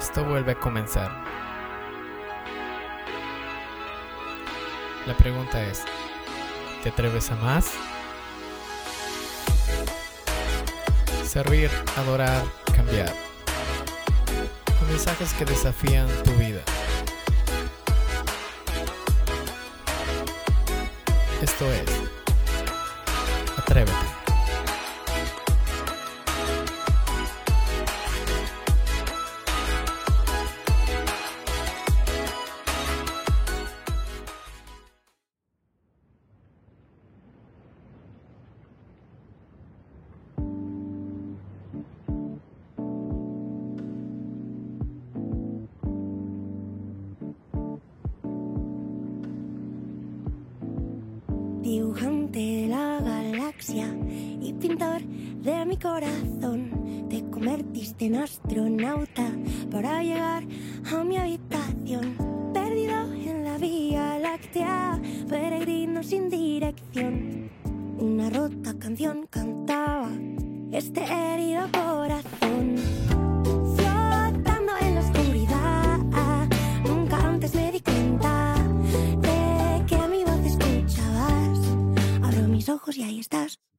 Esto vuelve a comenzar. La pregunta es, ¿te atreves a más? Servir, adorar, cambiar. Con mensajes que desafían tu vida. Esto es, atrévete. Dibujante de la galaxia y pintor de mi corazón. Te convertiste en astronauta para llegar a mi habitación. Perdido en la vía láctea, peregrino sin dirección. Una rota canción cantaba este herido corazón. Estás.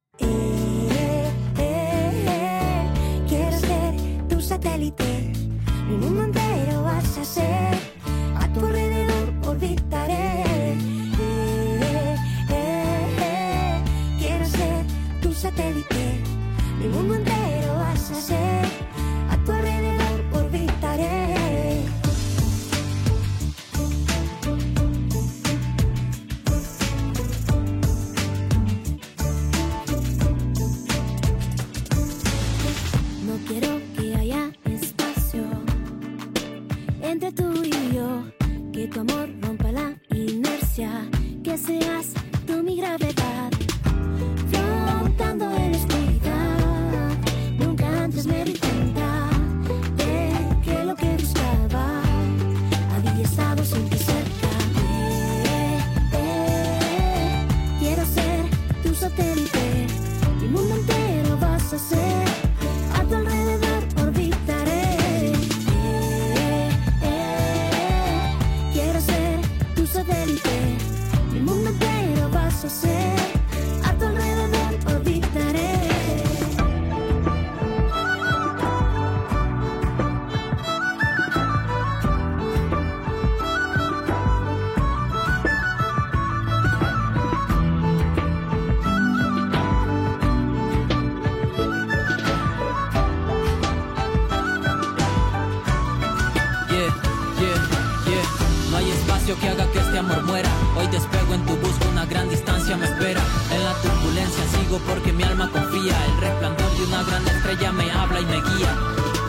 Que haga que este amor muera. Hoy despego en tu busca, una gran distancia me espera. En la turbulencia sigo porque mi alma confía. El resplandor de una gran estrella me habla y me guía.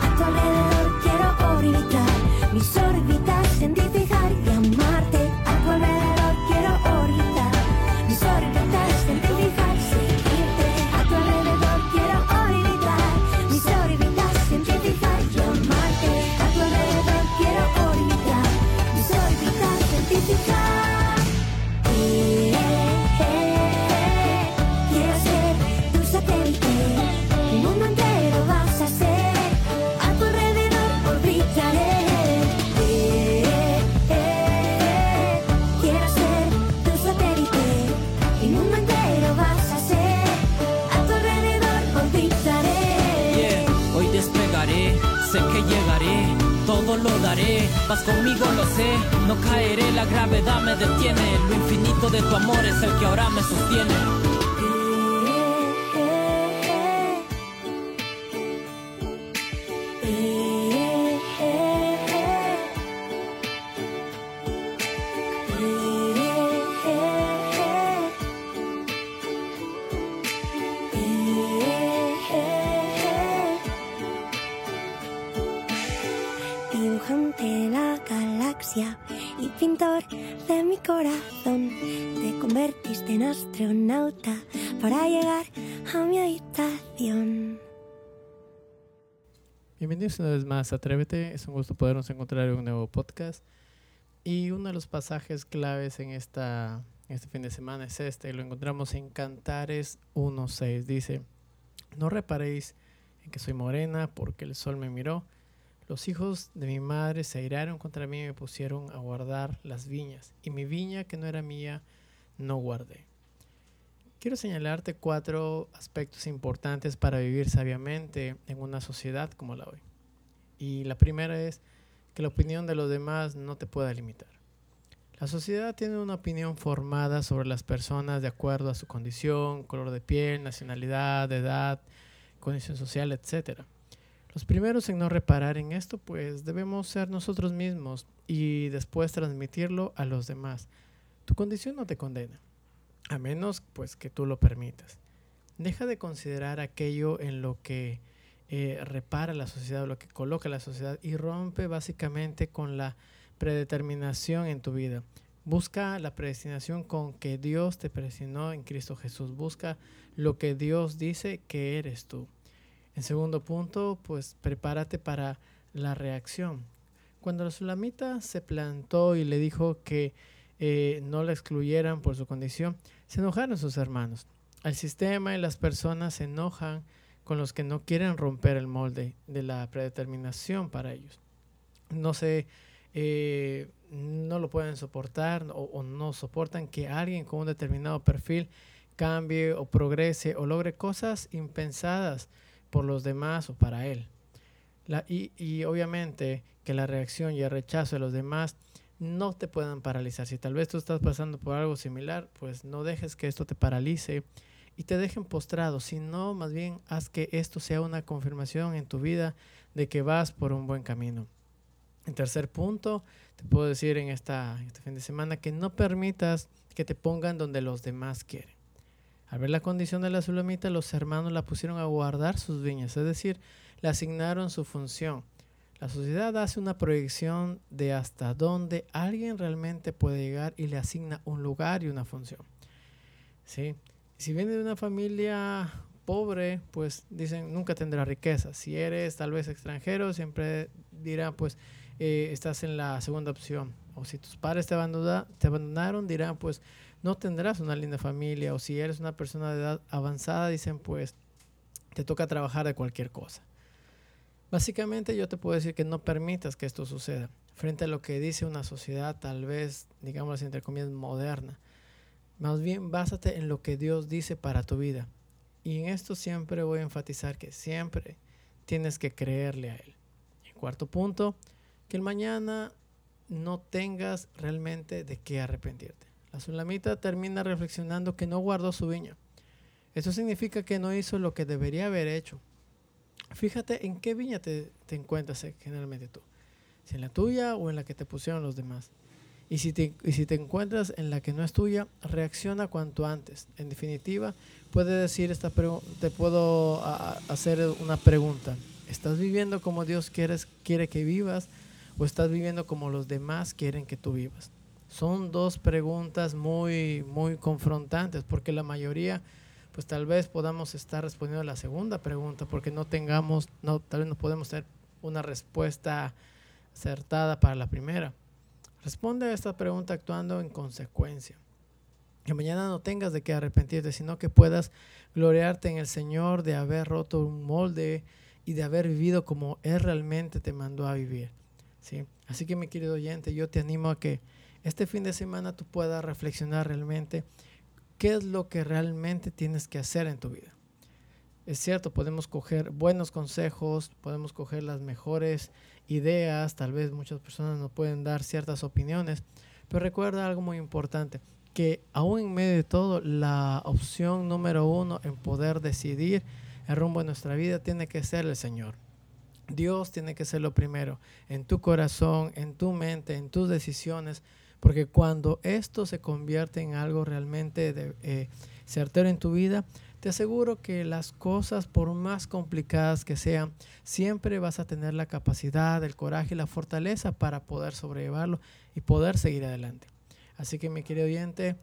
A tu alrededor quiero todo lo daré, vas conmigo lo sé, no caeré, la gravedad me detiene, lo infinito de tu amor es el que ahora me sostiene. Te convertiste en astronauta para llegar a mi habitación. Bienvenidos una vez más a Atrévete. Es un gusto podernos encontrar en un nuevo podcast. Y uno de los pasajes claves en esta, este fin de semana es este. Lo encontramos en Cantares 1.6. Dice, no reparéis en que soy morena porque el sol me miró. Los hijos de mi madre se airaron contra mí y me pusieron a guardar las viñas, y mi viña que no era mía, no guardé. Quiero señalarte cuatro aspectos importantes para vivir sabiamente en una sociedad como la hoy. Y la primera es que la opinión de los demás no te pueda limitar. La sociedad tiene una opinión formada sobre las personas de acuerdo a su condición, color de piel, nacionalidad, edad, condición social, etc. Los primeros en no reparar en esto, pues debemos ser nosotros mismos y después transmitirlo a los demás. Tu condición no te condena a menos pues que tú lo permitas. Deja de considerar aquello en lo que eh, repara la sociedad, lo que coloca la sociedad y rompe básicamente con la predeterminación en tu vida. Busca la predestinación con que Dios te predestinó en Cristo Jesús. Busca lo que Dios dice que eres tú. En segundo punto, pues prepárate para la reacción. Cuando la sulamita se plantó y le dijo que eh, no la excluyeran por su condición, se enojaron sus hermanos. El sistema y las personas se enojan con los que no quieren romper el molde de la predeterminación para ellos. No se, eh, no lo pueden soportar o, o, no soportan que alguien con un determinado perfil cambie o progrese o logre cosas impensadas por los demás o para él. Y obviamente que la reacción y el rechazo de los demás no te puedan paralizar. Si tal vez tú estás pasando por algo similar, pues no dejes que esto te paralice y te dejen postrado, sino más bien haz que esto sea una confirmación en tu vida de que vas por un buen camino. En tercer punto, te puedo decir en esta, este fin de semana que no permitas que te pongan donde los demás quieren. Al ver la condición de la sulamita, los hermanos la pusieron a guardar sus viñas, es decir, le asignaron su función. La sociedad hace una proyección de hasta dónde alguien realmente puede llegar y le asigna un lugar y una función. ¿Sí? Si viene de una familia pobre, pues dicen nunca tendrá riqueza. Si eres tal vez extranjero, siempre dirán pues eh, estás en la segunda opción. O si tus padres te, te abandonaron, dirán pues no tendrás una linda familia. O si eres una persona de edad avanzada, dicen pues te toca trabajar de cualquier cosa. Básicamente yo te puedo decir que no permitas que esto suceda frente a lo que dice una sociedad tal vez, digamos entre comillas, moderna. Más bien básate en lo que Dios dice para tu vida. Y en esto siempre voy a enfatizar que siempre tienes que creerle a Él. En cuarto punto, que el mañana no tengas realmente de qué arrepentirte. La sulamita termina reflexionando que no guardó su viña. Eso significa que no hizo lo que debería haber hecho Fíjate en qué viña te, encuentras eh, generalmente tú. Si en la tuya o en la que te pusieron los demás. Y si, te, si te encuentras en la que no es tuya, reacciona cuanto antes. En definitiva, puede decir esta te puedo hacer una pregunta. ¿Estás viviendo como Dios quieres, quiere que vivas o estás viviendo como los demás quieren que tú vivas? Son dos preguntas muy, muy confrontantes porque la mayoría pues tal vez podamos estar respondiendo a la segunda pregunta porque no tengamos, no, tal vez no podemos tener una respuesta acertada para la primera. Responde a esta pregunta actuando en consecuencia. Que mañana no tengas de qué arrepentirte, sino que puedas gloriarte en el Señor de haber roto un molde y de haber vivido como Él realmente te mandó a vivir. ¿sí? Así que mi querido oyente, yo te animo a que este fin de semana tú puedas reflexionar realmente qué es lo que realmente tienes que hacer en tu vida. Es cierto, podemos coger buenos consejos, podemos coger las mejores ideas, tal vez muchas personas nos pueden dar ciertas opiniones, pero recuerda algo muy importante, que aún en medio de todo, la opción número uno en poder decidir el rumbo de nuestra vida tiene que ser el Señor. Dios tiene que ser lo primero en tu corazón, en tu mente, en tus decisiones, porque cuando esto se convierte en algo realmente eh, certero en tu vida, te aseguro que las cosas, por más complicadas que sean, siempre vas a tener la capacidad, el coraje y la fortaleza para poder sobrellevarlo y poder seguir adelante. Así que mi querido oyente,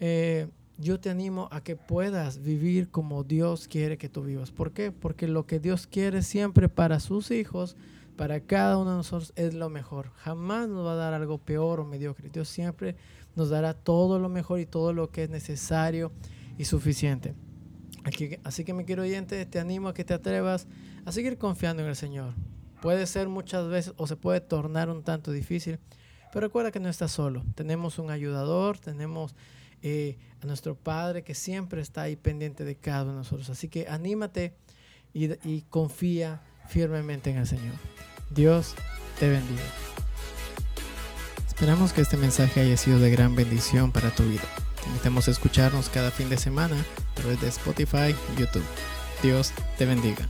eh, yo te animo a que puedas vivir como Dios quiere que tú vivas. ¿Por qué? Porque lo que Dios quiere siempre para sus hijos, para cada uno de nosotros es lo mejor. Jamás nos va a dar algo peor o mediocre. Dios siempre nos dará todo lo mejor y todo lo que es necesario y suficiente. así que mi querido oyente, te animo a que te atrevas a seguir confiando en el Señor. puede ser muchas veces o se puede tornar un tanto difícil, pero recuerda que no estás solo. Tenemos un ayudador, tenemos eh, a nuestro Padre que siempre está ahí pendiente de cada uno de nosotros. Así que anímate y, y confía firmemente en el Señor. Dios te bendiga. Esperamos que este mensaje haya sido de gran bendición para tu vida. Te invitamos a escucharnos cada fin de semana a través de Spotify y YouTube. Dios te bendiga.